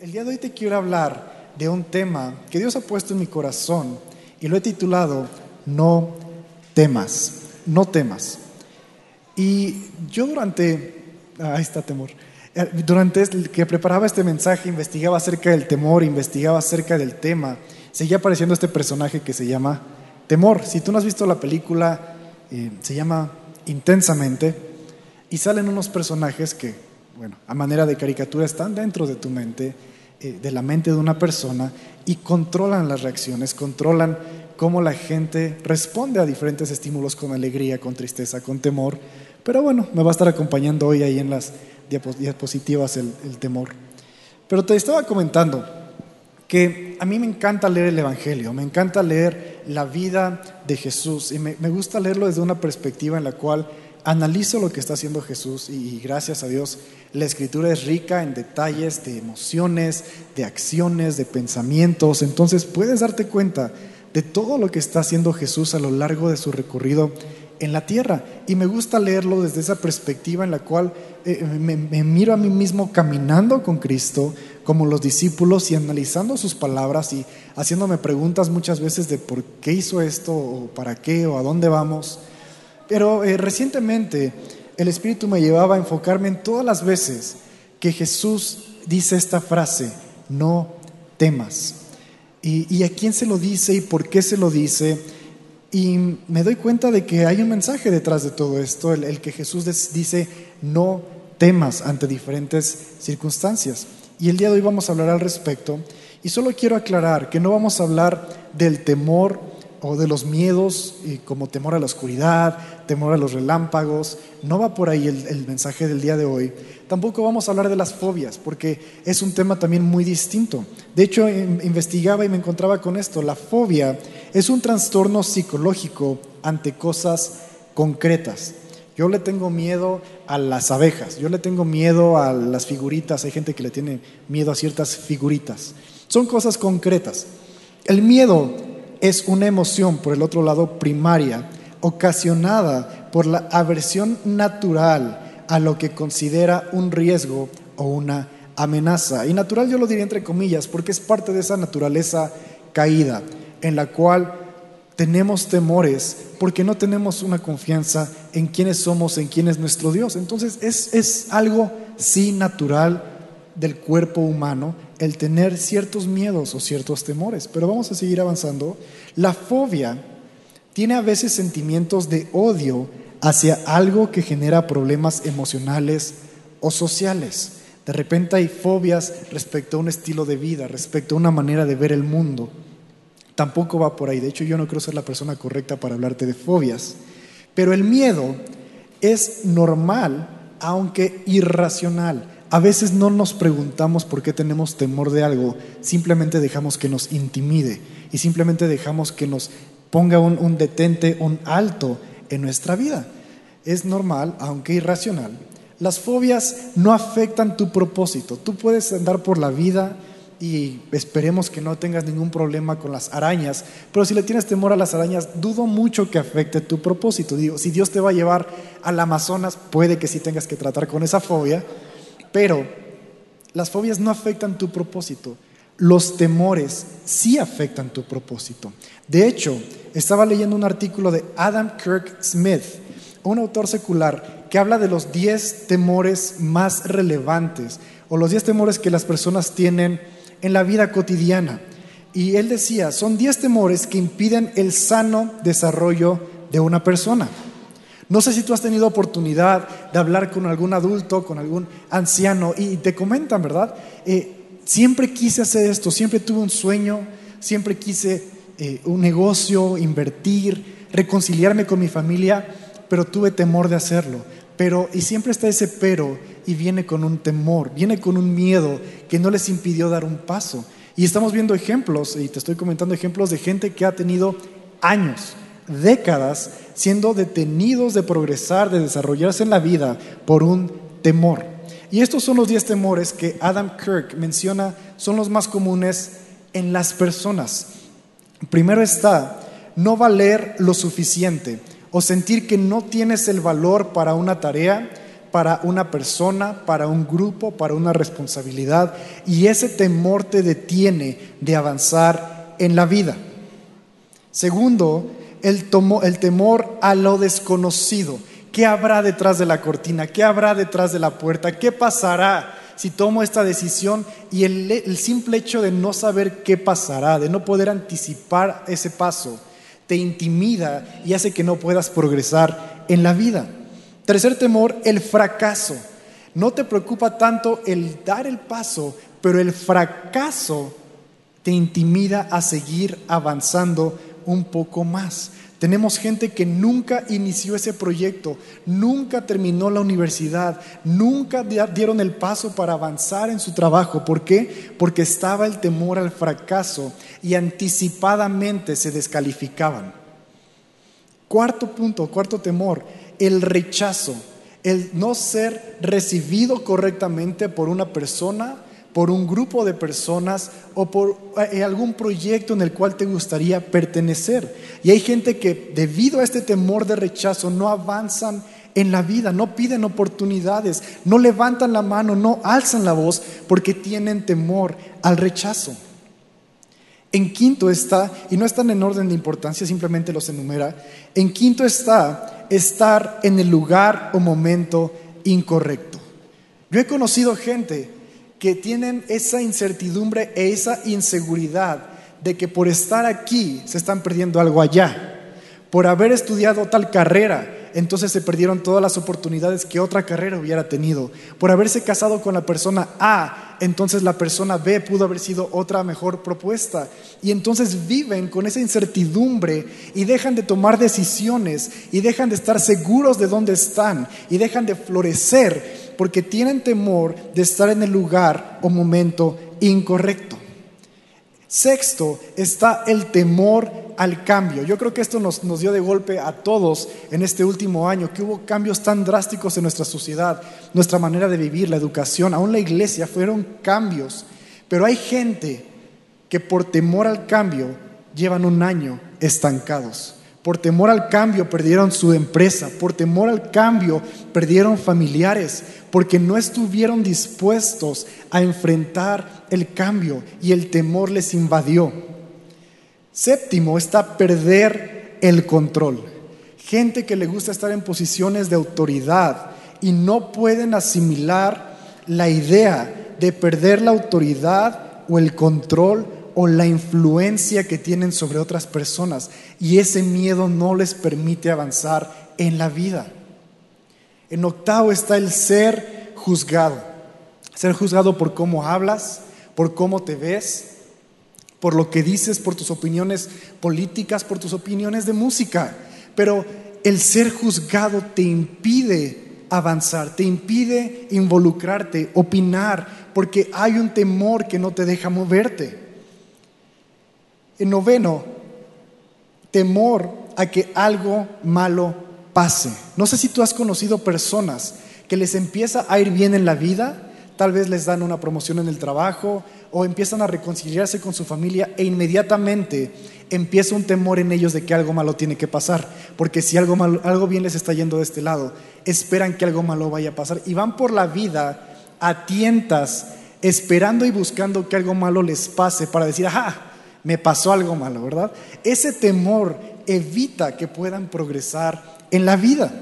el día de hoy te quiero hablar de un tema que Dios ha puesto en mi corazón y lo he titulado No temas, no temas. Y yo durante, ah, ahí está temor, eh, durante que preparaba este mensaje, investigaba acerca del temor, investigaba acerca del tema, seguía apareciendo este personaje que se llama Temor. Si tú no has visto la película, eh, se llama Intensamente, y salen unos personajes que, bueno, a manera de caricatura están dentro de tu mente, eh, de la mente de una persona, y controlan las reacciones, controlan cómo la gente responde a diferentes estímulos con alegría, con tristeza, con temor. Pero bueno, me va a estar acompañando hoy ahí en las diapositivas el, temor. Pero te estaba comentando que a mí me encanta leer el Evangelio, me encanta leer la vida de Jesús y me, gusta leerlo desde una perspectiva en la cual analizo lo que está haciendo Jesús y, gracias a Dios la escritura es rica en detalles de emociones, de acciones, de pensamientos, entonces puedes darte cuenta de todo lo que está haciendo Jesús a lo largo de su recorrido en la tierra. Y me gusta leerlo desde esa perspectiva en la cual eh, me, miro a mí mismo caminando con Cristo, como los discípulos, y analizando sus palabras y haciéndome preguntas muchas veces de por qué hizo esto, o para qué, o a dónde vamos. Pero eh, recientemente el Espíritu me llevaba a enfocarme en todas las veces que Jesús dice esta frase, no temas. Y, y a quién se lo dice y por qué se lo dice y me doy cuenta de que hay un mensaje detrás de todo esto, el, que Jesús dice, no temas ante diferentes circunstancias. Y el día de hoy vamos a hablar al respecto. Y solo quiero aclarar que no vamos a hablar del temor o de los miedos, como temor a la oscuridad, temor a los relámpagos. No va por ahí el, mensaje del día de hoy. Tampoco vamos a hablar de las fobias, porque es un tema también muy distinto. De hecho, investigaba y me encontraba con esto. La fobia es un trastorno psicológico ante cosas concretas. Yo le tengo miedo a las abejas, yo le tengo miedo a las figuritas, hay gente que le tiene miedo a ciertas figuritas. Son cosas concretas. El miedo es una emoción, por el otro lado, primaria, ocasionada por la aversión natural a lo que considera un riesgo o una amenaza. Y natural yo lo diría entre comillas, porque es parte de esa naturaleza caída, en la cual tenemos temores porque no tenemos una confianza en quiénes somos, en quién es nuestro Dios. Entonces es, es algo sí natural del cuerpo humano el tener ciertos miedos o ciertos temores. Pero vamos a seguir avanzando. La fobia tiene a veces sentimientos de odio hacia algo que genera problemas emocionales o sociales. De repente hay fobias respecto a un estilo de vida, respecto a una manera de ver el mundo. Tampoco va por ahí. De hecho, yo no creo ser la persona correcta para hablarte de fobias. Pero el miedo es normal, aunque irracional. A veces no nos preguntamos por qué tenemos temor de algo, simplemente dejamos que nos intimide y simplemente dejamos que nos ponga un, detente, un alto en nuestra vida. Es normal, aunque irracional. Las fobias no afectan tu propósito. Tú puedes andar por la vida y esperemos que no tengas ningún problema con las arañas, pero si le tienes temor a las arañas, dudo mucho que afecte tu propósito. Digo, si Dios te va a llevar al Amazonas, puede que sí tengas que tratar con esa fobia, pero las fobias no afectan tu propósito. Los temores sí afectan tu propósito. De hecho, estaba leyendo un artículo de Adam Kirk Smith, un autor secular, que habla de los 10 temores más relevantes o los 10 temores que las personas tienen en la vida cotidiana. Y él decía, son 10 temores que impiden el sano desarrollo de una persona. No sé si tú has tenido oportunidad de hablar con algún adulto, con algún anciano, y te comentan, ¿verdad? Eh, siempre quise hacer esto, siempre tuve un sueño, siempre quise eh, un negocio, invertir, reconciliarme con mi familia, pero tuve temor de hacerlo. Pero, y siempre está ese pero, y viene con un temor, viene con un miedo que no les impidió dar un paso. Y estamos viendo ejemplos, y te estoy comentando ejemplos de gente que ha tenido años décadas siendo detenidos de progresar, de desarrollarse en la vida por un temor. Y estos son los 10 temores que Adam Kirk menciona, son los más comunes en las personas. Primero está no valer lo suficiente o sentir que no tienes el valor para una tarea, para una persona, para un grupo, para una responsabilidad, y ese temor te detiene de avanzar en la vida. Segundo, el, el temor a lo desconocido. ¿Qué habrá detrás de la cortina? ¿Qué habrá detrás de la puerta? ¿Qué pasará si tomo esta decisión? Y el, el simple hecho de no saber qué pasará, de no poder anticipar ese paso, te intimida y hace que no puedas progresar en la vida. Tercer temor, el fracaso. No te preocupa tanto el dar el paso, pero el fracaso te intimida a seguir avanzando un poco más. Tenemos gente que nunca inició ese proyecto, nunca terminó la universidad, nunca dieron el paso para avanzar en su trabajo. ¿Por qué? Porque estaba el temor al fracaso y anticipadamente se descalificaban. Cuarto punto, cuarto temor, el rechazo, el no ser recibido correctamente por una persona por un grupo de personas o por eh, algún proyecto en el cual te gustaría pertenecer. Y hay gente que debido a este temor de rechazo no avanzan en la vida, no piden oportunidades, no levantan la mano, no alzan la voz porque tienen temor al rechazo. En quinto está, y no están en orden de importancia, simplemente los enumera, en quinto está estar en el lugar o momento incorrecto. Yo he conocido gente que tienen esa incertidumbre e esa inseguridad de que por estar aquí se están perdiendo algo allá. Por haber estudiado tal carrera, entonces se perdieron todas las oportunidades que otra carrera hubiera tenido. Por haberse casado con la persona A, entonces la persona B pudo haber sido otra mejor propuesta. Y entonces viven con esa incertidumbre y dejan de tomar decisiones y dejan de estar seguros de dónde están y dejan de florecer porque tienen temor de estar en el lugar o momento incorrecto. Sexto está el temor al cambio. Yo creo que esto nos, dio de golpe a todos en este último año, que hubo cambios tan drásticos en nuestra sociedad, nuestra manera de vivir, la educación, aún la iglesia, fueron cambios. Pero hay gente que por temor al cambio llevan un año estancados. Por temor al cambio perdieron su empresa, por temor al cambio perdieron familiares, porque no estuvieron dispuestos a enfrentar el cambio y el temor les invadió. Séptimo está perder el control. Gente que le gusta estar en posiciones de autoridad y no pueden asimilar la idea de perder la autoridad o el control o la influencia que tienen sobre otras personas y ese miedo no les permite avanzar en la vida. En octavo está el ser juzgado. Ser juzgado por cómo hablas, por cómo te ves, por lo que dices, por tus opiniones políticas, por tus opiniones de música. Pero el ser juzgado te impide avanzar, te impide involucrarte, opinar, porque hay un temor que no te deja moverte. En noveno, temor a que algo malo pase. No sé si tú has conocido personas que les empieza a ir bien en la vida, tal vez les dan una promoción en el trabajo o empiezan a reconciliarse con su familia e inmediatamente empieza un temor en ellos de que algo malo tiene que pasar, porque si algo, malo, algo bien les está yendo de este lado, esperan que algo malo vaya a pasar y van por la vida a tientas esperando y buscando que algo malo les pase para decir, ajá, me pasó algo malo, ¿verdad? Ese temor evita que puedan progresar en la vida.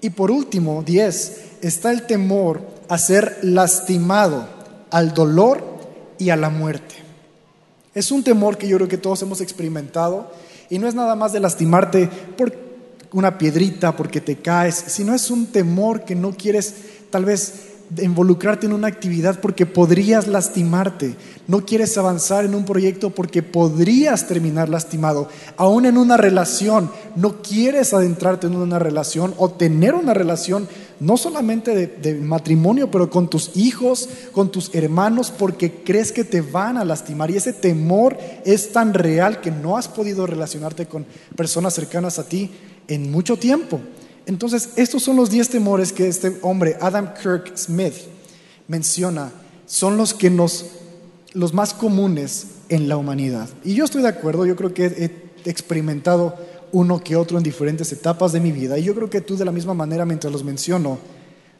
Y por último, 10, está el temor a ser lastimado, al dolor y a la muerte. Es un temor que yo creo que todos hemos experimentado y no es nada más de lastimarte por una piedrita, porque te caes, sino es un temor que no quieres tal vez involucrarte en una actividad porque podrías lastimarte. No quieres avanzar en un proyecto porque podrías terminar lastimado. Aún en una relación, no quieres adentrarte en una relación o tener una relación no solamente de, de, matrimonio, pero con tus hijos, con tus hermanos, porque crees que te van a lastimar. Y ese temor es tan real que no has podido relacionarte con personas cercanas a ti en mucho tiempo. Entonces, estos son los 10 temores que este hombre, Adam Kirk Smith, menciona, son los que nos, los más comunes en la humanidad. Y yo estoy de acuerdo, yo creo que he experimentado uno que otro en diferentes etapas de mi vida. Y yo creo que tú de la misma manera, mientras los menciono,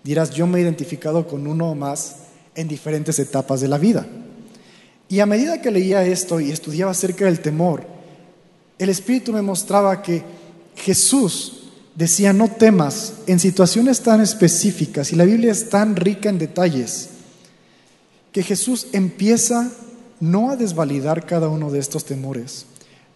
Dirás, yo me he identificado con uno o más en diferentes etapas de la vida. Y a medida que leía esto y estudiaba acerca del temor, el Espíritu me mostraba que Jesús decía, no temas en situaciones tan específicas, y la Biblia es tan rica en detalles, que Jesús empieza no a desvalidar cada uno de estos temores,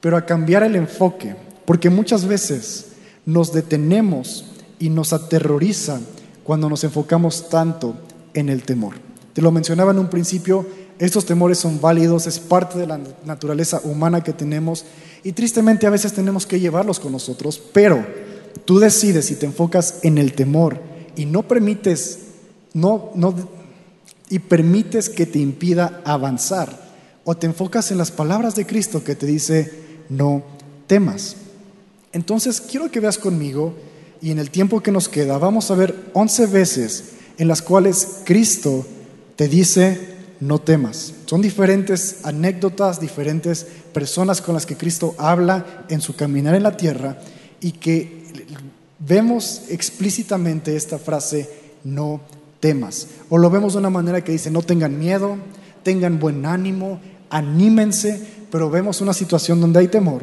pero a cambiar el enfoque, porque muchas veces nos detenemos y nos aterroriza cuando nos enfocamos tanto en el temor. Te lo mencionaba en un principio, estos temores son válidos, es parte de la naturaleza humana que tenemos y tristemente a veces tenemos que llevarlos con nosotros, pero tú decides si te enfocas en el temor y no permites, no, no, y permites que te impida avanzar, o te enfocas en las palabras de Cristo que te dice, no temas. Entonces quiero que veas conmigo, y en el tiempo que nos queda, vamos a ver 11 veces en las cuales Cristo te dice, no temas. Son diferentes anécdotas, diferentes personas con las que Cristo habla en su caminar en la tierra y que vemos explícitamente esta frase, no temas. O lo vemos de una manera que dice, no tengan miedo, tengan buen ánimo, anímense, pero vemos una situación donde hay temor.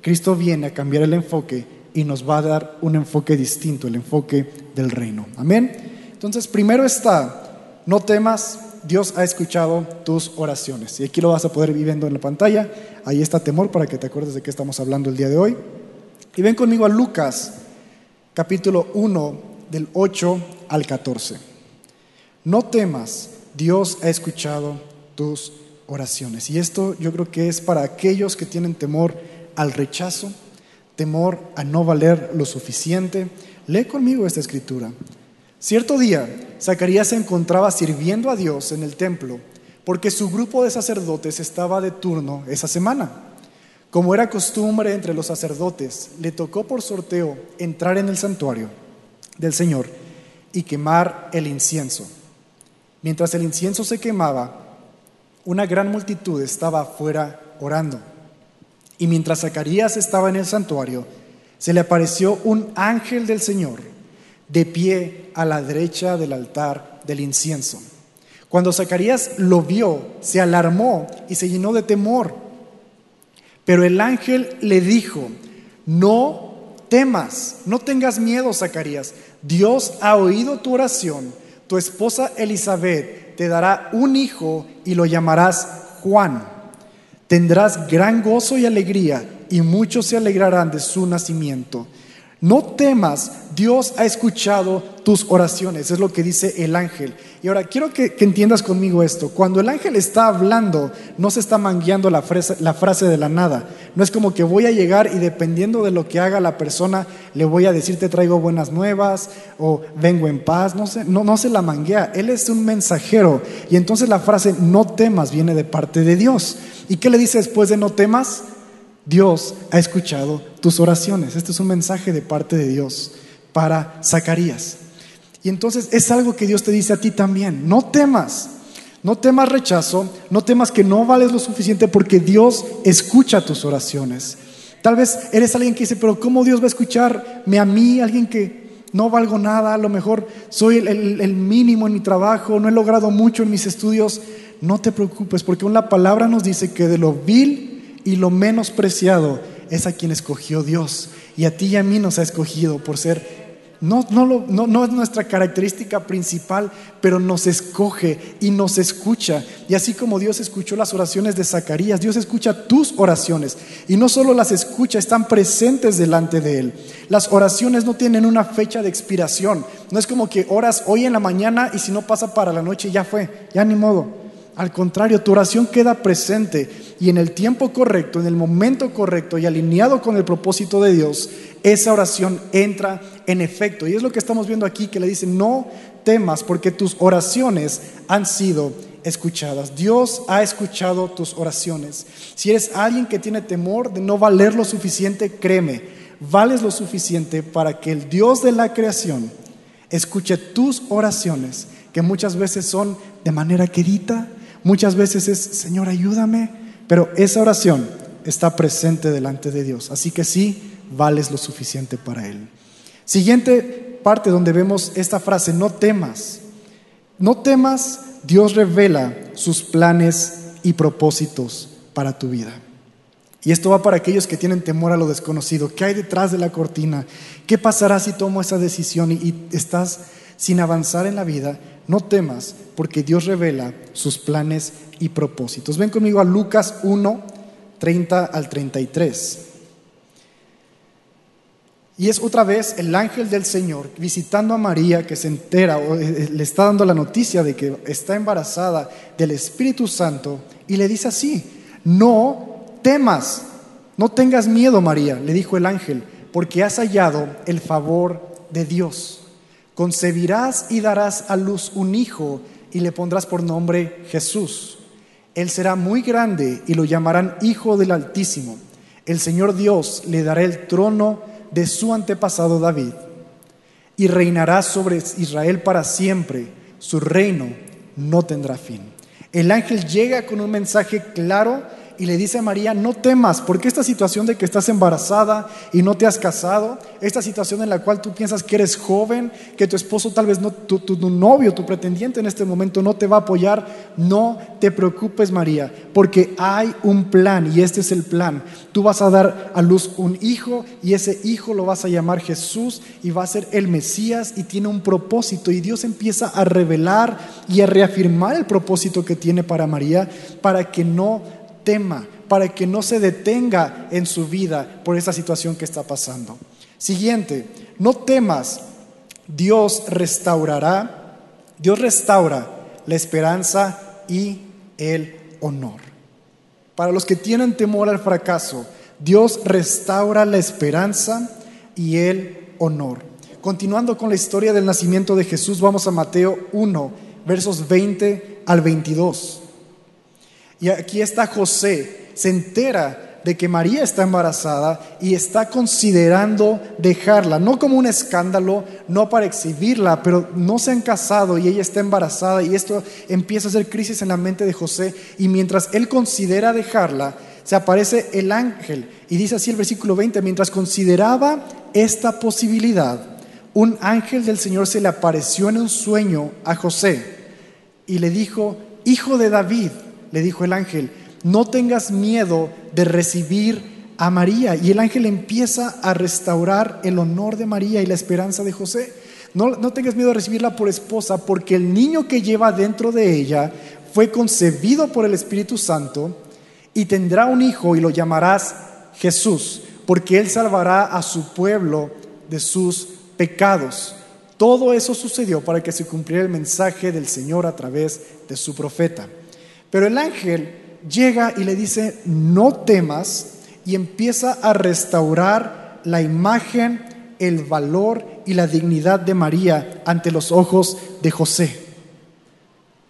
Cristo viene a cambiar el enfoque y nos va a dar un enfoque distinto, el enfoque del reino. Amén. Entonces, primero está, no temas, Dios ha escuchado tus oraciones. Y aquí lo vas a poder ir viendo en la pantalla. Ahí está temor para que te acuerdes de qué estamos hablando el día de hoy. Y ven conmigo a Lucas, capítulo 1, del 8 al 14. No temas, Dios ha escuchado tus oraciones. Y esto yo creo que es para aquellos que tienen temor al rechazo, temor a no valer lo suficiente. Lee conmigo esta escritura. Cierto día, Zacarías se encontraba sirviendo a Dios en el templo porque su grupo de sacerdotes estaba de turno esa semana. Como era costumbre entre los sacerdotes, le tocó por sorteo entrar en el santuario del Señor y quemar el incienso. Mientras el incienso se quemaba, una gran multitud estaba afuera orando. Y mientras Zacarías estaba en el santuario, se le apareció un ángel del Señor de pie a la derecha del altar del incienso. Cuando Zacarías lo vio, se alarmó y se llenó de temor. Pero el ángel le dijo, no temas, no tengas miedo, Zacarías. Dios ha oído tu oración. Tu esposa Elizabeth te dará un hijo y lo llamarás Juan. Tendrás gran gozo y alegría y muchos se alegrarán de su nacimiento no temas, Dios ha escuchado tus oraciones, es lo que dice el ángel. Y ahora quiero que, entiendas conmigo esto. Cuando el ángel está hablando, no se está mangueando la frase, de la nada. No es como que voy a llegar y dependiendo de lo que haga la persona, le voy a decir te traigo buenas nuevas o vengo en paz. No, no, no se la manguea. Él es un mensajero. Y entonces la frase no temas viene de parte de Dios. ¿Y qué le dice después de no temas? Dios ha escuchado tus oraciones. Este es un mensaje de parte de Dios para Zacarías. Y entonces es algo que Dios te dice a ti también. No temas, no temas rechazo, no temas que no vales lo suficiente porque Dios escucha tus oraciones. Tal vez eres alguien que dice, pero ¿cómo Dios va a escucharme a mí, alguien que no valgo nada, a lo mejor soy el, el mínimo en mi trabajo, no he logrado mucho en mis estudios? No te preocupes porque una palabra nos dice que de lo vil y lo menos preciado es a quien escogió Dios. Y a ti y a mí nos ha escogido por ser, no, no, no, no es nuestra característica principal, pero nos escoge y nos escucha. Y así como Dios escuchó las oraciones de Zacarías, Dios escucha tus oraciones. Y no solo las escucha, están presentes delante de Él. Las oraciones no tienen una fecha de expiración. No es como que oras hoy en la mañana y si no pasa para la noche ya fue, ya ni modo. Al contrario, tu oración queda presente y en el tiempo correcto, en el momento correcto y alineado con el propósito de Dios, esa oración entra en efecto. Y es lo que estamos viendo aquí, que le dice, no temas porque tus oraciones han sido escuchadas. Dios ha escuchado tus oraciones. Si eres alguien que tiene temor de no valer lo suficiente, créeme, vales lo suficiente para que el Dios de la creación escuche tus oraciones, que muchas veces son de manera querida, Muchas veces es, Señor, ayúdame, pero esa oración está presente delante de Dios. Así que sí, vales lo suficiente para Él. Siguiente parte donde vemos esta frase, no temas. No temas, Dios revela sus planes y propósitos para tu vida. Y esto va para aquellos que tienen temor a lo desconocido. ¿Qué hay detrás de la cortina? ¿Qué pasará si tomo esa decisión y, estás sin avanzar en la vida? No temas, porque Dios revela sus planes y propósitos. Ven conmigo a Lucas 1, 30 al 33. Y es otra vez el ángel del Señor visitando a María que se entera o eh, eh, le está dando la noticia de que está embarazada del Espíritu Santo y le dice así, no temas, no tengas miedo María, le dijo el ángel, porque has hallado el favor de Dios. Concebirás y darás a luz un hijo y le pondrás por nombre Jesús. Él será muy grande y lo llamarán Hijo del Altísimo. El Señor Dios le dará el trono de su antepasado David, y reinará sobre Israel para siempre. Su reino no tendrá fin. El ángel llega con un mensaje claro y le dice a María, no temas, porque esta situación de que estás embarazada y no te has casado, esta situación en la cual tú piensas que eres joven, que tu esposo tal vez no, tu, tu, novio, tu pretendiente en este momento no te va a apoyar, no te preocupes María, porque hay un plan y este es el plan. Tú vas a dar a luz un hijo y ese hijo lo vas a llamar Jesús y va a ser el Mesías y tiene un propósito y Dios empieza a revelar y a reafirmar el propósito que tiene para María para que no tema, para que no se detenga en su vida por esa situación que está pasando. Siguiente, no temas, Dios restaurará, Dios restaura la esperanza y el honor. Para los que tienen temor al fracaso, Dios restaura la esperanza y el honor. Continuando con la historia del nacimiento de Jesús, vamos a Mateo 1, versos 20 al 22. Y aquí está José, se entera de que María está embarazada y está considerando dejarla, no como un escándalo, no para exhibirla, pero no se han casado y ella está embarazada y esto empieza a hacer crisis en la mente de José y mientras él considera dejarla, se aparece el ángel y dice así el versículo 20, mientras consideraba esta posibilidad, un ángel del Señor se le apareció en un sueño a José y le dijo, hijo de David, le dijo el ángel, no tengas miedo de recibir a María. Y el ángel empieza a restaurar el honor de María y la esperanza de José. No, no tengas miedo de recibirla por esposa, porque el niño que lleva dentro de ella fue concebido por el Espíritu Santo y tendrá un hijo y lo llamarás Jesús, porque él salvará a su pueblo de sus pecados. Todo eso sucedió para que se cumpliera el mensaje del Señor a través de su profeta. Pero el ángel llega y le dice, no temas, y empieza a restaurar la imagen, el valor y la dignidad de María ante los ojos de José.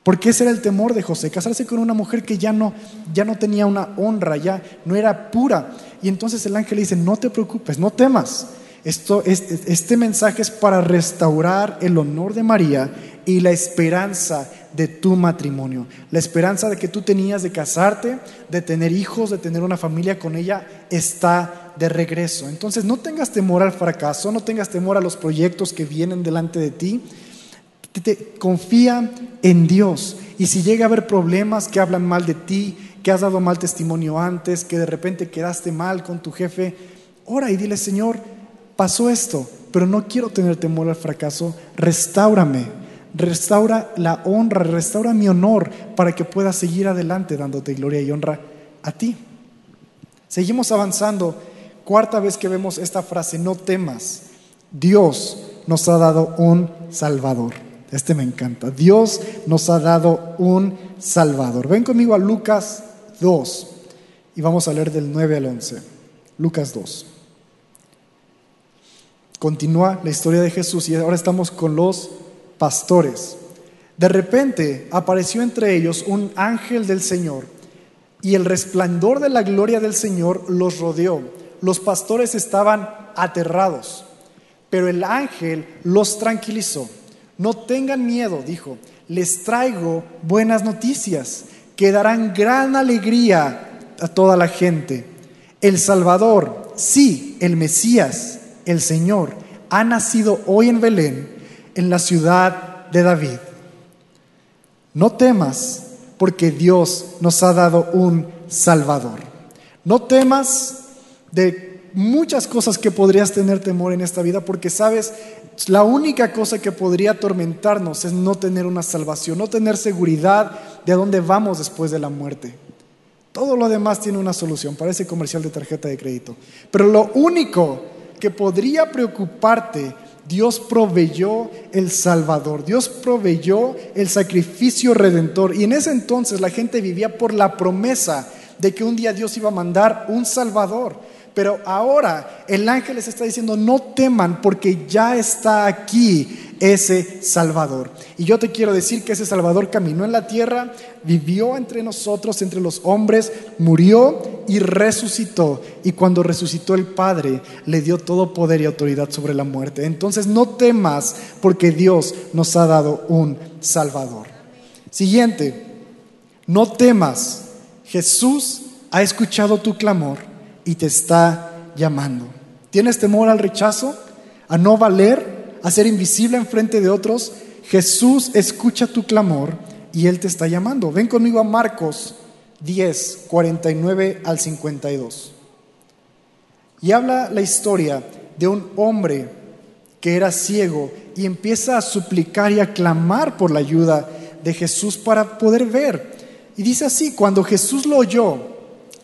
Porque ese era el temor de José, casarse con una mujer que ya no, ya no tenía una honra, ya no era pura. Y entonces el ángel le dice, no te preocupes, no temas. Esto, este mensaje es para restaurar el honor de María y la esperanza de tu matrimonio. La esperanza de que tú tenías de casarte, de tener hijos, de tener una familia con ella, está de regreso. Entonces no tengas temor al fracaso, no tengas temor a los proyectos que vienen delante de ti. confía en Dios. Y si llega a haber problemas que hablan mal de ti, que has dado mal testimonio antes, que de repente quedaste mal con tu jefe, ora y dile, Señor, pasó esto, pero no quiero tener temor al fracaso, restaurame restaura la honra, restaura mi honor para que pueda seguir adelante dándote gloria y honra a ti. Seguimos avanzando. Cuarta vez que vemos esta frase, no temas. Dios nos ha dado un Salvador. Este me encanta. Dios nos ha dado un Salvador. Ven conmigo a Lucas 2 y vamos a leer del 9 al 11. Lucas 2. Continúa la historia de Jesús y ahora estamos con los pastores. De repente apareció entre ellos un ángel del Señor y el resplandor de la gloria del Señor los rodeó. Los pastores estaban aterrados, pero el ángel los tranquilizó. No tengan miedo, dijo, les traigo buenas noticias que darán gran alegría a toda la gente. El Salvador, sí, el Mesías, el Señor, ha nacido hoy en Belén, en la ciudad de David. No temas, porque Dios nos ha dado un Salvador. No temas de muchas cosas que podrías tener temor en esta vida, porque sabes, la única cosa que podría atormentarnos es no tener una salvación, no tener seguridad de dónde vamos después de la muerte. Todo lo demás tiene una solución, parece comercial de tarjeta de crédito. Pero lo único que podría preocuparte, Dios proveyó el Salvador, Dios proveyó el sacrificio redentor. Y en ese entonces la gente vivía por la promesa de que un día Dios iba a mandar un Salvador. Pero ahora el ángel les está diciendo, no teman porque ya está aquí ese Salvador. Y yo te quiero decir que ese Salvador caminó en la tierra, vivió entre nosotros, entre los hombres, murió y resucitó. Y cuando resucitó el Padre, le dio todo poder y autoridad sobre la muerte. Entonces no temas porque Dios nos ha dado un Salvador. Siguiente, no temas. Jesús ha escuchado tu clamor y te está llamando. ¿Tienes temor al rechazo? ¿A no valer? ¿A ser invisible en frente de otros? Jesús escucha tu clamor y Él te está llamando. Ven conmigo a Marcos 10, 49 al 52. Y habla la historia de un hombre que era ciego y empieza a suplicar y a clamar por la ayuda de Jesús para poder ver. Y dice así, cuando Jesús lo oyó,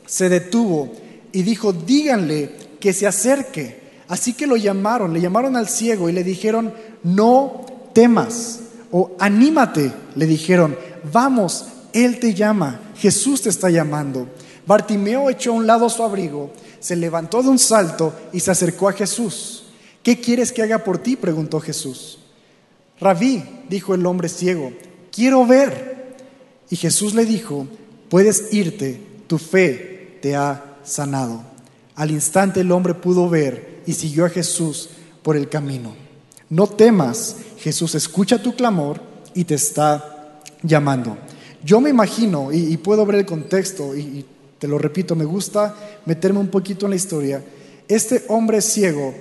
se detuvo y dijo, díganle que se acerque. Así que lo llamaron, le llamaron al ciego y le dijeron, no temas o anímate, le dijeron, vamos, Él te llama, Jesús te está llamando. Bartimeo echó a un lado su abrigo, se levantó de un salto y se acercó a Jesús. ¿Qué quieres que haga por ti? preguntó Jesús. Rabí, dijo el hombre ciego, quiero ver. Y Jesús le dijo, puedes irte, tu fe te ha sanado. Al instante el hombre pudo ver y siguió a Jesús por el camino. No temas, Jesús escucha tu clamor y te está llamando. Yo me imagino, y, puedo ver el contexto, y, te lo repito, me gusta meterme un poquito en la historia, este hombre ciego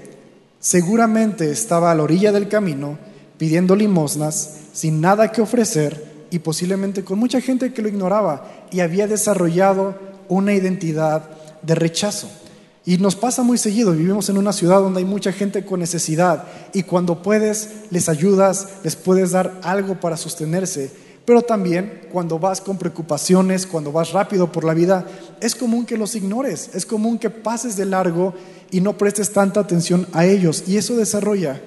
seguramente estaba a la orilla del camino pidiendo limosnas, sin nada que ofrecer y posiblemente con mucha gente que lo ignoraba y había desarrollado una identidad de rechazo. Y nos pasa muy seguido, vivimos en una ciudad donde hay mucha gente con necesidad y cuando puedes les ayudas, les puedes dar algo para sostenerse, pero también cuando vas con preocupaciones, cuando vas rápido por la vida, es común que los ignores, es común que pases de largo y no prestes tanta atención a ellos y eso desarrolla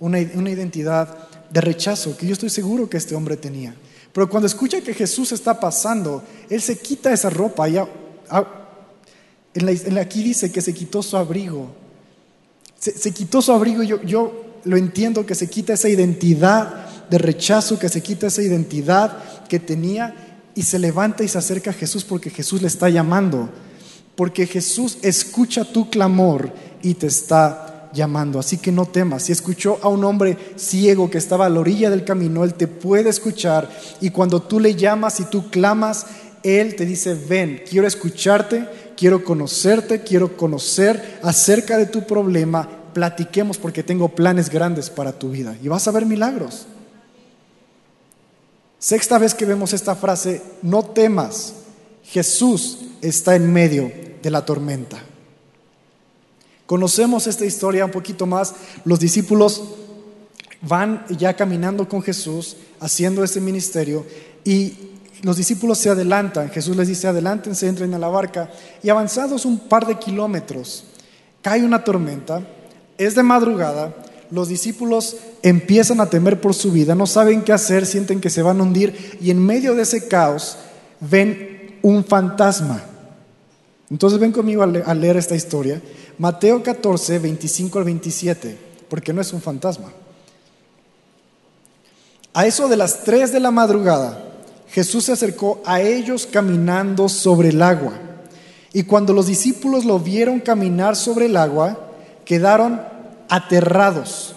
una, identidad de rechazo que yo estoy seguro que este hombre tenía. Pero cuando escucha que Jesús está pasando, él se quita esa ropa y en aquí dice que se quitó su abrigo. Se, quitó su abrigo, yo, yo lo entiendo, que se quita esa identidad de rechazo, que se quita esa identidad que tenía y se levanta y se acerca a Jesús porque Jesús le está llamando. Porque Jesús escucha tu clamor y te está llamando. Así que no temas. Si escuchó a un hombre ciego que estaba a la orilla del camino, Él te puede escuchar. Y cuando tú le llamas y tú clamas, Él te dice, ven, quiero escucharte, quiero conocerte, quiero conocer acerca de tu problema, platiquemos porque tengo planes grandes para tu vida y vas a ver milagros. Sexta vez que vemos esta frase, no temas, Jesús está en medio de la tormenta. Conocemos esta historia un poquito más, los discípulos van ya caminando con Jesús, haciendo ese ministerio y los discípulos se adelantan, Jesús les dice, adelántense, entren a la barca, y avanzados un par de kilómetros, cae una tormenta, es de madrugada, los discípulos empiezan a temer por su vida, no saben qué hacer, sienten que se van a hundir, y en medio de ese caos ven un fantasma. Entonces ven conmigo a leer esta historia, Mateo 14, 25 al 27, porque no es un fantasma. A eso de las 3 de la madrugada, Jesús se acercó a ellos caminando sobre el agua. Y cuando los discípulos lo vieron caminar sobre el agua, quedaron aterrados.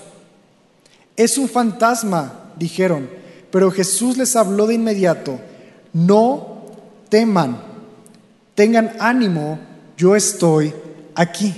Es un fantasma, dijeron, pero Jesús les habló de inmediato, no teman, tengan ánimo, yo estoy aquí.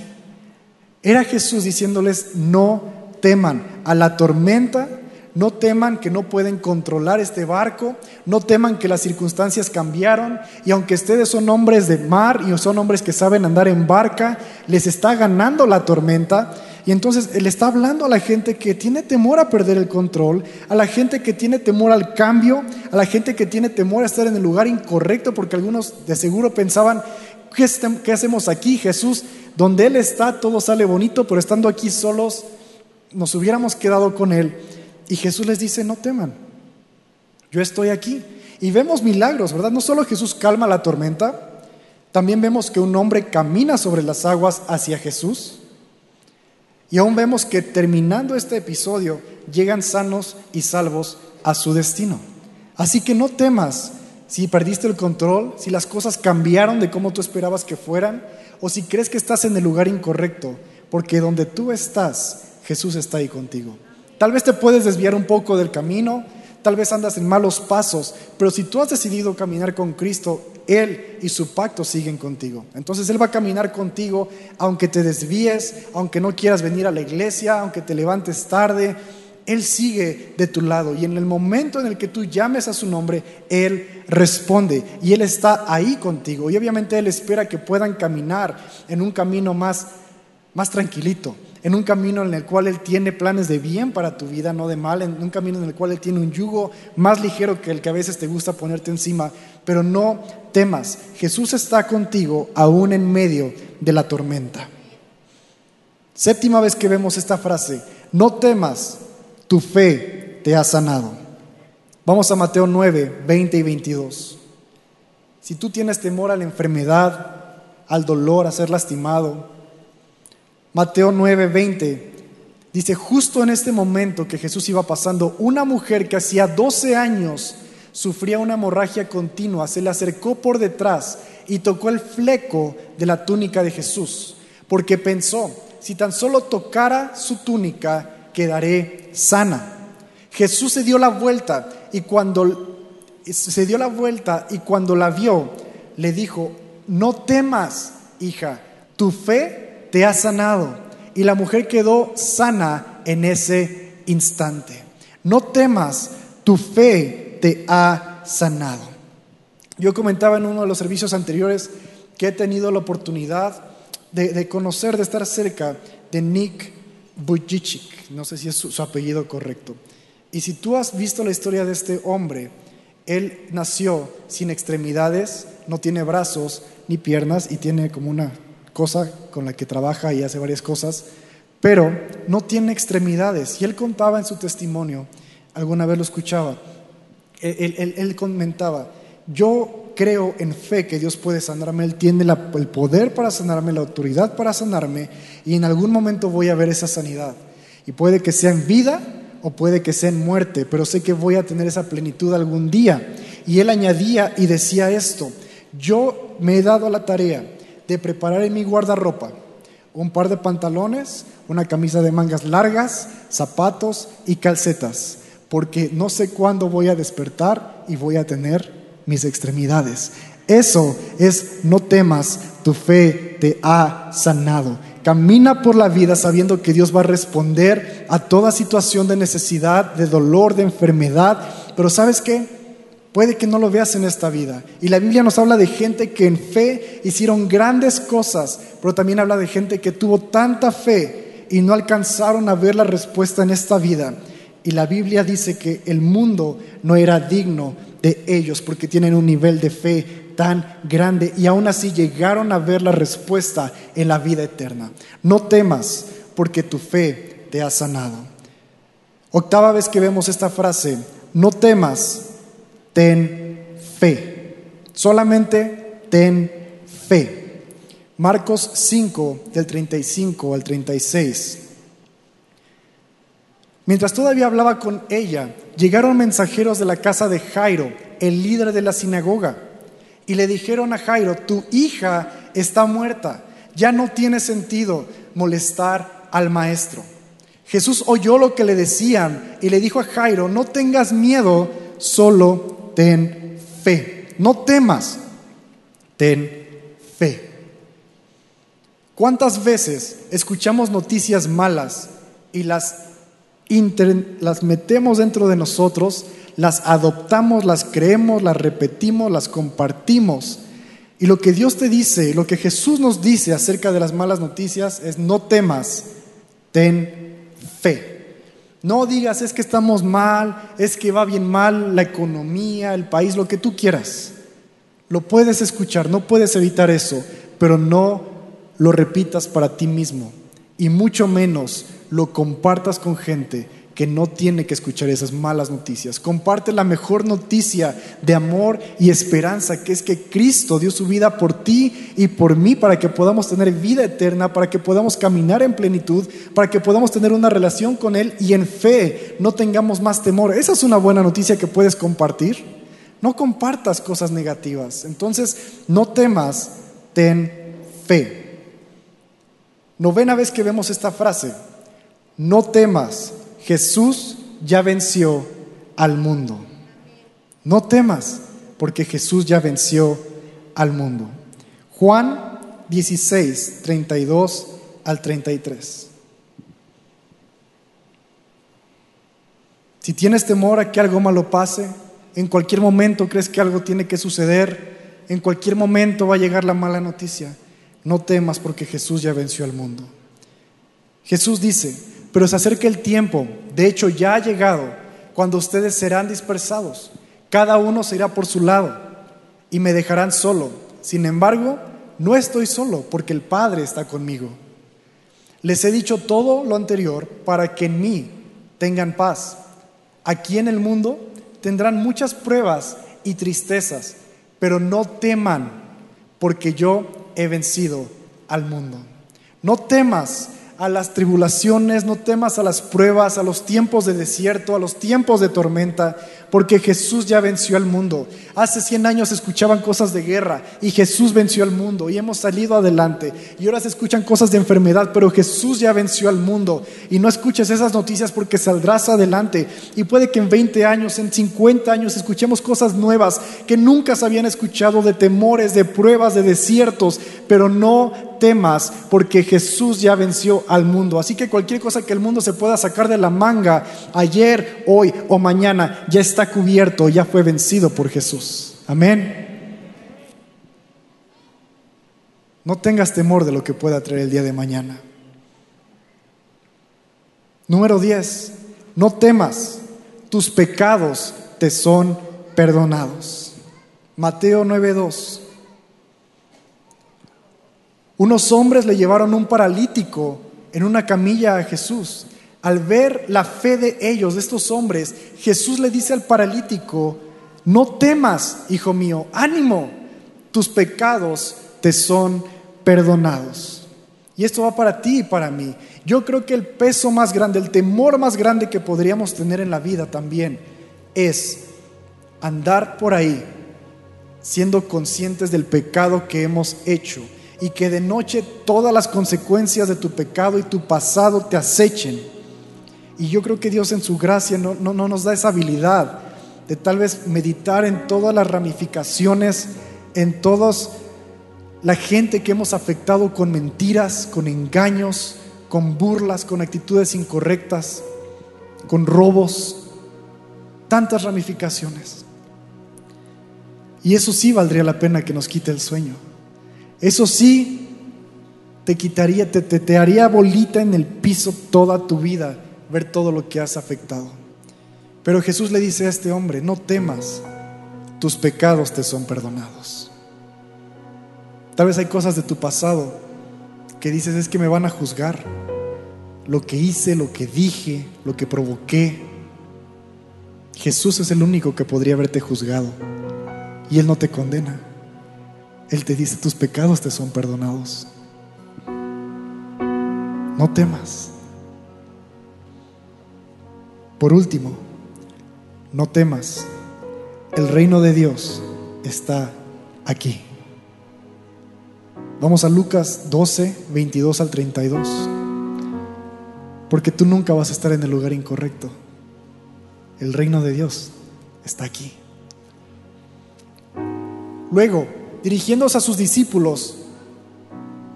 Era Jesús diciéndoles, no teman a la tormenta, no teman que no pueden controlar este barco, no teman que las circunstancias cambiaron y aunque ustedes son hombres de mar y son hombres que saben andar en barca, les está ganando la tormenta. Y entonces él está hablando a la gente que tiene temor a perder el control, a la gente que tiene temor al cambio, a la gente que tiene temor a estar en el lugar incorrecto, porque algunos de seguro pensaban, ¿qué, qué hacemos aquí, Jesús? Donde Él está todo sale bonito, pero estando aquí solos, nos hubiéramos quedado con Él. Y Jesús les dice, no teman, yo estoy aquí. Y vemos milagros, ¿verdad? No solo Jesús calma la tormenta, también vemos que un hombre camina sobre las aguas hacia Jesús. Y aún vemos que terminando este episodio llegan sanos y salvos a su destino. Así que no temas si perdiste el control, si las cosas cambiaron de cómo tú esperabas que fueran, o si crees que estás en el lugar incorrecto, porque donde tú estás, Jesús está ahí contigo. Tal vez te puedes desviar un poco del camino, tal vez andas en malos pasos, pero si tú has decidido caminar con Cristo, Él y su pacto siguen contigo. Entonces Él va a caminar contigo aunque te desvíes, aunque no quieras venir a la iglesia, aunque te levantes tarde. Él sigue de tu lado y en el momento en el que tú llames a su nombre, Él responde y Él está ahí contigo. Y obviamente Él espera que puedan caminar en un camino más, más tranquilito, en un camino en el cual Él tiene planes de bien para tu vida, no de mal, en un camino en el cual Él tiene un yugo más ligero que el que a veces te gusta ponerte encima, pero no temas, Jesús está contigo aún en medio de la tormenta. Séptima vez que vemos esta frase, no temas, tu fe te ha sanado. Vamos a Mateo 9, 20 y 22. Si tú tienes temor a la enfermedad, al dolor, a ser lastimado, Mateo 9:20 dice, justo en este momento que Jesús iba pasando, una mujer que hacía 12 años sufría una hemorragia continua, se le acercó por detrás y tocó el fleco de la túnica de Jesús, porque pensó, si tan solo tocara su túnica, quedaré sana. Jesús se dio la vuelta y cuando se dio la vuelta y cuando la vio, le dijo, no temas, hija, tu fe te ha sanado. Y la mujer quedó sana en ese instante. No temas, tu fe te ha sanado. Yo comentaba en uno de los servicios anteriores que he tenido la oportunidad de, conocer, de estar cerca de Nick Bujicic, no sé si es su apellido correcto. Y si tú has visto la historia de este hombre, él nació sin extremidades, no tiene brazos ni piernas y tiene como una cosa con la que trabaja y hace varias cosas, pero no tiene extremidades. Y él contaba en su testimonio, alguna vez lo escuchaba, él, comentaba, yo creo en fe que Dios puede sanarme, Él tiene el poder para sanarme, la autoridad para sanarme, y en algún momento voy a ver esa sanidad. Y puede que sea en vida o puede que sea en muerte, pero sé que voy a tener esa plenitud algún día. Y él añadía y decía esto, yo me he dado la tarea de preparar en mi guardarropa un par de pantalones, una camisa de mangas largas, zapatos y calcetas, porque no sé cuándo voy a despertar y voy a tener mis extremidades. Eso es, no temas, tu fe te ha sanado. Camina por la vida sabiendo que Dios va a responder a toda situación de necesidad, de dolor, de enfermedad, pero ¿sabes qué? Puede que no lo veas en esta vida. Y la Biblia nos habla de gente que en fe hicieron grandes cosas, pero también habla de gente que tuvo tanta fe y no alcanzaron a ver la respuesta en esta vida. Y la Biblia dice que el mundo no era digno de ellos porque tienen un nivel de fe tan grande y aún así llegaron a ver la respuesta en la vida eterna. No temas porque tu fe te ha sanado. Octava vez que vemos esta frase, no temas ten fe. Solamente ten fe. Marcos 5, del 35 al 36. Mientras todavía hablaba con ella, llegaron mensajeros de la casa de Jairo, el líder de la sinagoga, y le dijeron a Jairo, tu hija está muerta, ya no tiene sentido molestar al maestro. Jesús oyó lo que le decían y le dijo a Jairo, no tengas miedo, solo ten fe. No temas, ten fe. ¿Cuántas veces escuchamos noticias malas y las las metemos dentro de nosotros, las adoptamos, las creemos, las repetimos, las compartimos. Y lo que Dios te dice, lo que Jesús nos dice acerca de las malas noticias es no temas, ten fe. No digas es que estamos mal, es que va bien mal la economía, el país, lo que tú quieras. Lo puedes escuchar, no puedes evitar eso, pero no lo repitas para ti mismo y mucho menos lo compartas con gente que no tiene que escuchar esas malas noticias. Comparte la mejor noticia de amor y esperanza, que es que Cristo dio su vida por ti y por mí para que podamos tener vida eterna, para que podamos caminar en plenitud, para que podamos tener una relación con Él y en fe no tengamos más temor. Esa es una buena noticia que puedes compartir. No compartas cosas negativas. Entonces, no temas, ten fe. Novena vez que vemos esta frase, no temas, Jesús ya venció al mundo. No temas, porque Jesús ya venció al mundo. Juan 16, 32 al 33. Si tienes temor a que algo malo pase, en cualquier momento crees que algo tiene que suceder, en cualquier momento va a llegar la mala noticia, no temas porque Jesús ya venció al mundo. Jesús dice, pero se acerca el tiempo, de hecho ya ha llegado, cuando ustedes serán dispersados. Cada uno se irá por su lado y me dejarán solo. Sin embargo, no estoy solo porque el Padre está conmigo. Les he dicho todo lo anterior para que en mí tengan paz. Aquí en el mundo tendrán muchas pruebas y tristezas, pero no teman porque yo he vencido al mundo. No temas a las tribulaciones, no temas a las pruebas, a los tiempos de desierto, a los tiempos de tormenta, porque Jesús ya venció al mundo. Hace 100 años se escuchaban cosas de guerra y Jesús venció al mundo y hemos salido adelante. Y ahora se escuchan cosas de enfermedad, pero Jesús ya venció al mundo. Y no escuches esas noticias porque saldrás adelante. Y puede que en 20 años, en 50 años, escuchemos cosas nuevas que nunca se habían escuchado de temores, de pruebas, de desiertos, pero no temas porque Jesús ya venció al mundo. Así que cualquier cosa que el mundo se pueda sacar de la manga ayer, hoy o mañana ya está cubierto, ya fue vencido por Jesús. Amén. No tengas temor de lo que pueda traer el día de mañana. Número 10. No temas, tus pecados te son perdonados. Mateo 9:2. Unos hombres le llevaron un paralítico en una camilla a Jesús. Al ver la fe de ellos, de estos hombres, Jesús le dice al paralítico, no temas, hijo mío, ánimo, tus pecados te son perdonados. Y esto va para ti y para mí. Yo creo que el peso más grande, el temor más grande que podríamos tener en la vida también es andar por ahí siendo conscientes del pecado que hemos hecho y que de noche todas las consecuencias de tu pecado y tu pasado te acechen. Y yo creo que Dios en su gracia no, no, nos da esa habilidad de tal vez meditar en todas las ramificaciones, en todos la gente que hemos afectado con mentiras, con engaños, con burlas, con actitudes incorrectas, con robos, tantas ramificaciones. Y eso sí valdría la pena que nos quite el sueño. Eso sí, te quitaría, te, te, haría bolita en el piso toda tu vida ver todo lo que has afectado. Pero Jesús le dice a este hombre, no temas, tus pecados te son perdonados. Tal vez hay cosas de tu pasado que dices es que me van a juzgar. Lo que hice, lo que dije, lo que provoqué. Jesús es el único que podría haberte juzgado y Él no te condena. Él te dice, tus pecados te son perdonados. No temas. Por último, no temas. El reino de Dios está aquí. Vamos a Lucas 12, 22 al 32. Porque tú nunca vas a estar en el lugar incorrecto. El reino de Dios está aquí. Luego, dirigiéndose a sus discípulos,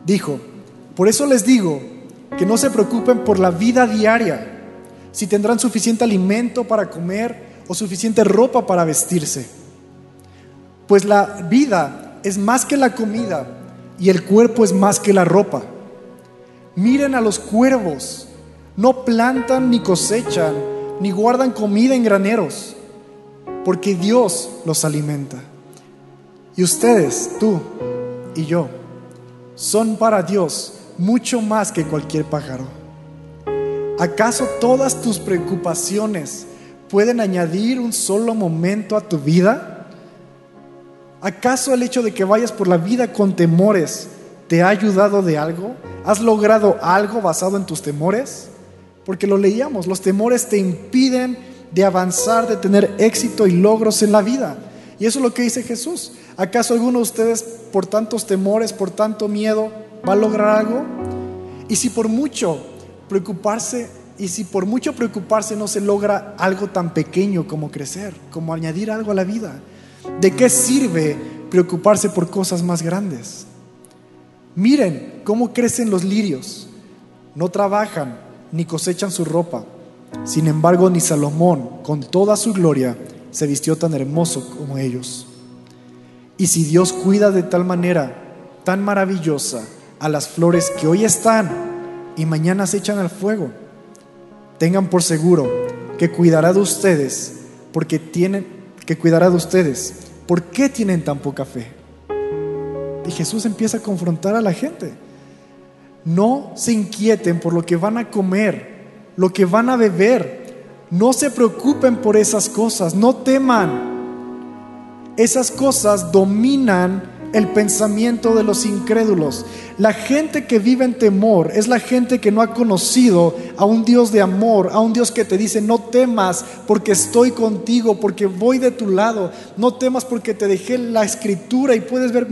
dijo, por eso les digo que no se preocupen por la vida diaria, si tendrán suficiente alimento para comer o suficiente ropa para vestirse. Pues la vida es más que la comida y el cuerpo es más que la ropa. Miren a los cuervos, no plantan ni cosechan, ni guardan comida en graneros, porque Dios los alimenta. Y ustedes, tú y yo, son para Dios mucho más que cualquier pájaro. ¿Acaso todas tus preocupaciones pueden añadir un solo momento a tu vida? ¿Acaso el hecho de que vayas por la vida con temores te ha ayudado de algo? ¿Has logrado algo basado en tus temores? Porque lo leíamos, los temores te impiden de avanzar, de tener éxito y logros en la vida. Y eso es lo que dice Jesús. ¿Acaso alguno de ustedes por tantos temores, por tanto miedo, va a lograr algo? Y si por mucho preocuparse, y si por mucho preocuparse no se logra algo tan pequeño como crecer, como añadir algo a la vida, ¿de qué sirve preocuparse por cosas más grandes? Miren cómo crecen los lirios. No trabajan ni cosechan su ropa. Sin embargo, ni Salomón, con toda su gloria, se vistió tan hermoso como ellos. Y si Dios cuida de tal manera, tan maravillosa, a las flores que hoy están y mañana se echan al fuego, tengan por seguro que cuidará de ustedes, porque tienen que cuidará de ustedes. ¿Por qué tienen tan poca fe? Y Jesús empieza a confrontar a la gente. No se inquieten por lo que van a comer, lo que van a beber. No se preocupen por esas cosas, no teman esas cosas dominan el pensamiento de los incrédulos. La gente que vive en temor es la gente que no ha conocido a un Dios de amor, a un Dios que te dice, no temas porque estoy contigo, porque voy de tu lado, no temas porque te dejé la escritura y puedes ver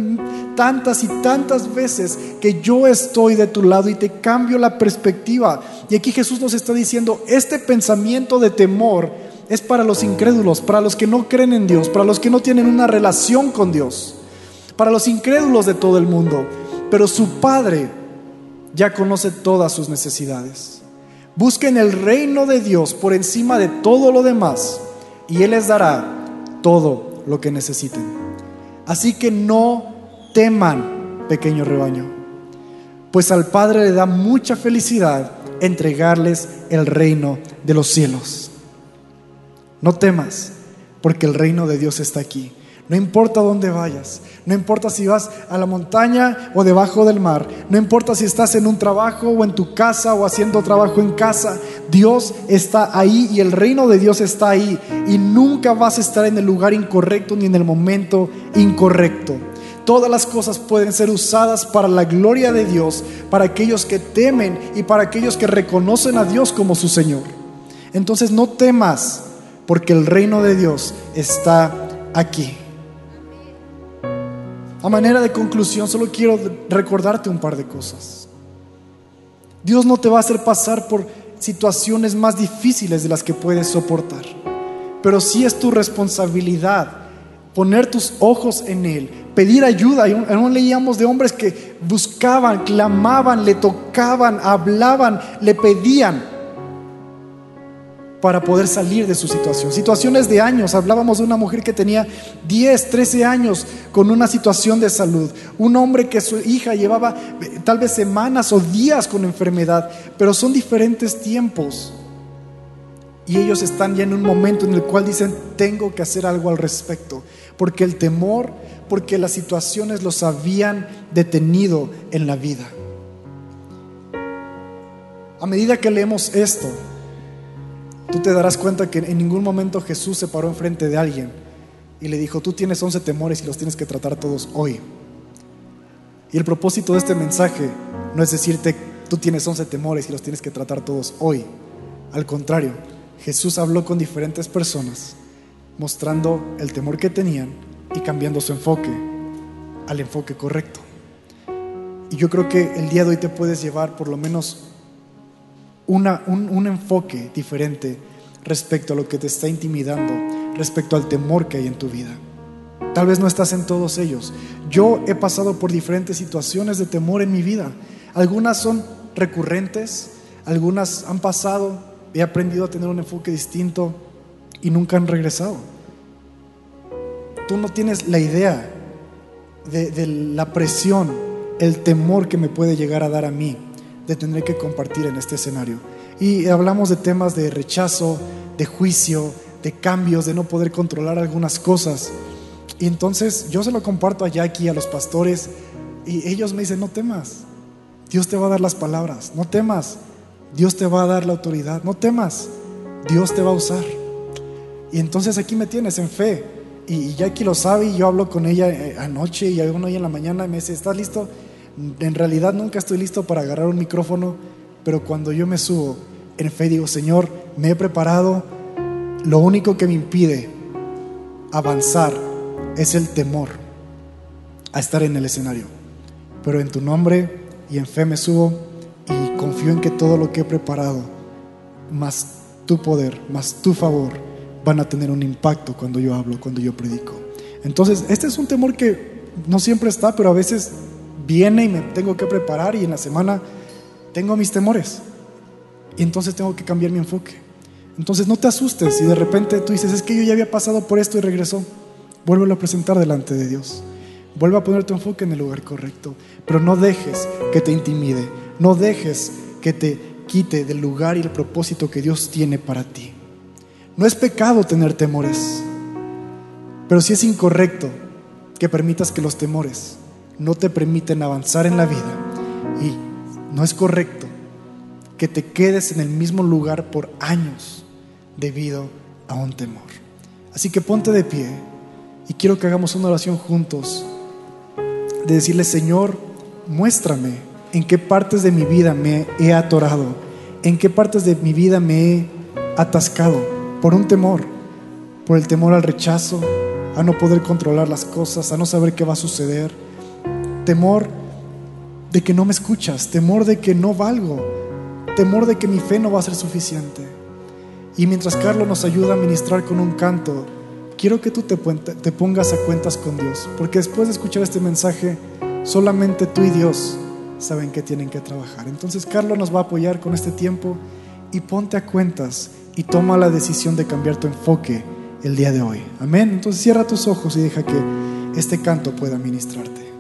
tantas y tantas veces que yo estoy de tu lado y te cambio la perspectiva. Y aquí Jesús nos está diciendo, este pensamiento de temor, es para los incrédulos, para los que no creen en Dios, para los que no tienen una relación con Dios, para los incrédulos de todo el mundo. Pero su Padre ya conoce todas sus necesidades. Busquen el reino de Dios por encima de todo lo demás y Él les dará todo lo que necesiten. Así que no teman, pequeño rebaño, pues al Padre le da mucha felicidad entregarles el reino de los cielos. No temas, porque el reino de Dios está aquí. No importa dónde vayas, no importa si vas a la montaña o debajo del mar, no importa si estás en un trabajo o en tu casa o haciendo trabajo en casa, Dios está ahí y el reino de Dios está ahí y nunca vas a estar en el lugar incorrecto ni en el momento incorrecto. Todas las cosas pueden ser usadas para la gloria de Dios, para aquellos que temen y para aquellos que reconocen a Dios como su Señor. Entonces no temas, porque el reino de Dios está aquí. A manera de conclusión, solo quiero recordarte un par de cosas. Dios no te va a hacer pasar por situaciones más difíciles de las que puedes soportar, pero sí es tu responsabilidad poner tus ojos en Él, pedir ayuda. Aún leíamos de hombres que buscaban, clamaban, le tocaban, hablaban, le pedían para poder salir de su situación. Situaciones de años, hablábamos de una mujer que tenía 10, 13 años con una situación de salud, un hombre que su hija llevaba eh, tal vez semanas o días con enfermedad, pero son diferentes tiempos. Y ellos están ya en un momento en el cual dicen, tengo que hacer algo al respecto, porque el temor, porque las situaciones los habían detenido en la vida. A medida que leemos esto, tú te darás cuenta que en ningún momento Jesús se paró enfrente de alguien y le dijo, tú tienes 11 temores y los tienes que tratar todos hoy. Y el propósito de este mensaje no es decirte, tú tienes 11 temores y los tienes que tratar todos hoy. Al contrario, Jesús habló con diferentes personas, mostrando el temor que tenían y cambiando su enfoque al enfoque correcto. Y yo creo que el día de hoy te puedes llevar por lo menos un, enfoque diferente respecto a lo que te está intimidando, respecto al temor que hay en tu vida. Tal vez no estás en todos ellos. Yo he pasado por diferentes situaciones de temor en mi vida. Algunas son recurrentes, algunas han pasado he aprendido a tener un enfoque distinto y nunca han regresado. Tú no tienes la idea de, de la presión, el temor que me puede llegar a dar a mí de tener que compartir en este escenario. Y hablamos de temas de rechazo, de juicio, de cambios, de no poder controlar algunas cosas. Y entonces yo se lo comparto a Jackie, a los pastores, y ellos me dicen, no temas, Dios te va a dar las palabras, no temas, Dios te va a dar la autoridad, no temas, Dios te va a usar. Y entonces aquí me tienes en fe. Y Jackie lo sabe y yo hablo con ella eh, anoche y uno hoy en la mañana y me dice, ¿estás listo? En realidad nunca estoy listo para agarrar un micrófono, pero cuando yo me subo en fe digo, Señor, me he preparado, lo único que me impide avanzar es el temor a estar en el escenario. Pero en tu nombre y en fe me subo y confío en que todo lo que he preparado, más tu poder, más tu favor, van a tener un impacto cuando yo hablo, cuando yo predico. Entonces, este es un temor que no siempre está, pero a veces viene y me tengo que preparar y en la semana tengo mis temores. Y entonces tengo que cambiar mi enfoque. Entonces no te asustes si de repente tú dices, es que yo ya había pasado por esto y regresó. Vuélvelo a presentar delante de Dios. Vuelve a poner tu enfoque en el lugar correcto. Pero no dejes que te intimide. No dejes que te quite del lugar y el propósito que Dios tiene para ti. No es pecado tener temores. Pero sí es incorrecto que permitas que los temores no te permiten avanzar en la vida. Y no es correcto que te quedes en el mismo lugar por años debido a un temor. Así que ponte de pie y quiero que hagamos una oración juntos de decirle, Señor, muéstrame en qué partes de mi vida me he atorado, en qué partes de mi vida me he atascado por un temor, por el temor al rechazo, a no poder controlar las cosas, a no saber qué va a suceder, temor de que no me escuchas, temor de que no valgo, temor de que mi fe no va a ser suficiente. Y mientras Carlos nos ayuda a ministrar con un canto, quiero que tú te, pongas a cuentas con Dios, porque después de escuchar este mensaje, solamente tú y Dios saben que tienen que trabajar. Entonces Carlos nos va a apoyar con este tiempo y ponte a cuentas y toma la decisión de cambiar tu enfoque el día de hoy. Amén. Entonces cierra tus ojos y deja que este canto pueda ministrarte.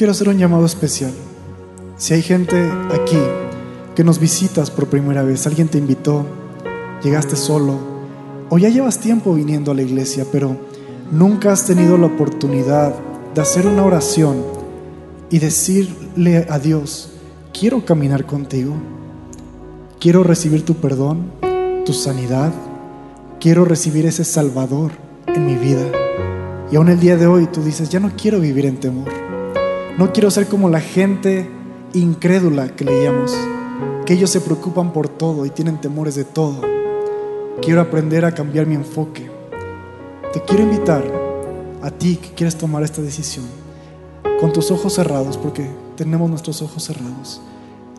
Quiero hacer un llamado especial. Si hay gente aquí que nos visitas por primera vez, alguien te invitó, llegaste solo, o ya llevas tiempo viniendo a la iglesia, pero nunca has tenido la oportunidad de hacer una oración y decirle a Dios, quiero caminar contigo, quiero recibir tu perdón, tu sanidad, quiero recibir ese Salvador en mi vida. Y aún el día de hoy tú dices, ya no quiero vivir en temor. No quiero ser como la gente incrédula que leíamos, que ellos se preocupan por todo y tienen temores de todo. Quiero aprender a cambiar mi enfoque. Te quiero invitar a ti que quieres tomar esta decisión con tus ojos cerrados, porque tenemos nuestros ojos cerrados.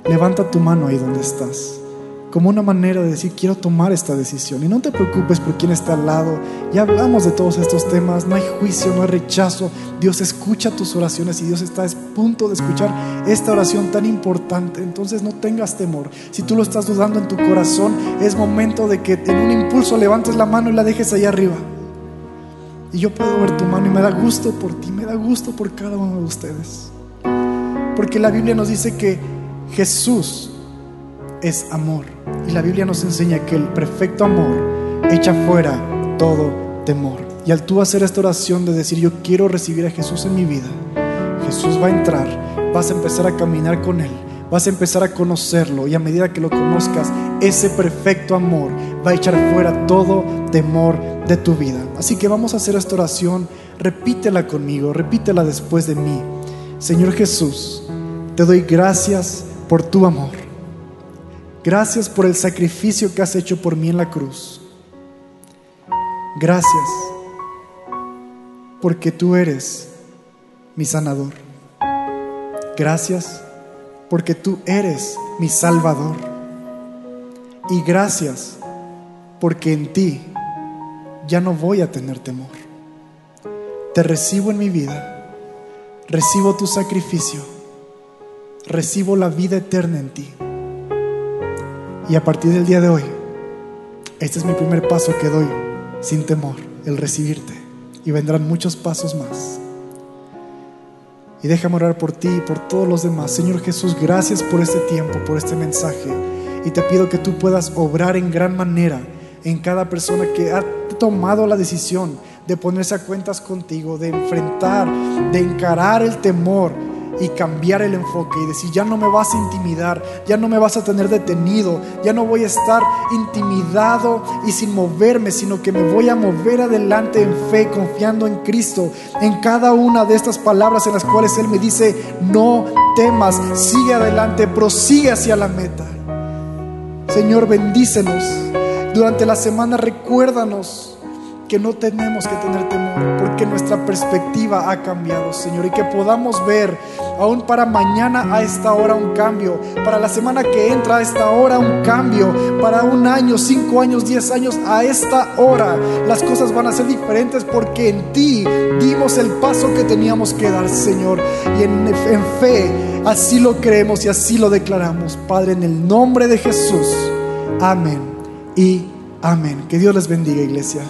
Levanta tu mano ahí donde estás como una manera de decir, quiero tomar esta decisión. Y no te preocupes por quién está al lado. Ya hablamos de todos estos temas. No hay juicio, no hay rechazo. Dios escucha tus oraciones y Dios está a punto de escuchar esta oración tan importante. Entonces no tengas temor. Si tú lo estás dudando en tu corazón, es momento de que en un impulso levantes la mano y la dejes ahí arriba. Y yo puedo ver tu mano y me da gusto por ti, me da gusto por cada uno de ustedes. Porque la Biblia nos dice que Jesús es amor. Y la Biblia nos enseña que el perfecto amor echa fuera todo temor. Y al tú hacer esta oración de decir, yo quiero recibir a Jesús en mi vida, Jesús va a entrar, vas a empezar a caminar con Él, vas a empezar a conocerlo y a medida que lo conozcas, ese perfecto amor va a echar fuera todo temor de tu vida. Así que vamos a hacer esta oración, repítela conmigo, repítela después de mí. Señor Jesús, te doy gracias por tu amor. Gracias por el sacrificio que has hecho por mí en la cruz. Gracias porque tú eres mi sanador. Gracias porque tú eres mi salvador. Y gracias porque en ti ya no voy a tener temor. Te recibo en mi vida, recibo tu sacrificio, recibo la vida eterna en ti. Y a partir del día de hoy, este es mi primer paso que doy sin temor, el recibirte. Y vendrán muchos pasos más. Y déjame orar por ti y por todos los demás. Señor Jesús, gracias por este tiempo, por este mensaje. Y te pido que tú puedas obrar en gran manera en cada persona que ha tomado la decisión de ponerse a cuentas contigo, de enfrentar, de encarar el temor y cambiar el enfoque y decir, ya no me vas a intimidar, ya no me vas a tener detenido, ya no voy a estar intimidado y sin moverme, sino que me voy a mover adelante en fe, confiando en Cristo, en cada una de estas palabras en las cuales Él me dice, no temas, sigue adelante, prosigue hacia la meta. Señor, bendícenos. Durante la semana recuérdanos que no tenemos que tener temor, porque nuestra perspectiva ha cambiado, Señor, y que podamos ver aún para mañana a esta hora un cambio, para la semana que entra a esta hora un cambio, para un año, cinco años, diez años a esta hora, las cosas van a ser diferentes porque en ti dimos el paso que teníamos que dar, Señor, y en, en fe así lo creemos y así lo declaramos, Padre, en el nombre de Jesús. Amén y amén. Que Dios les bendiga, iglesia.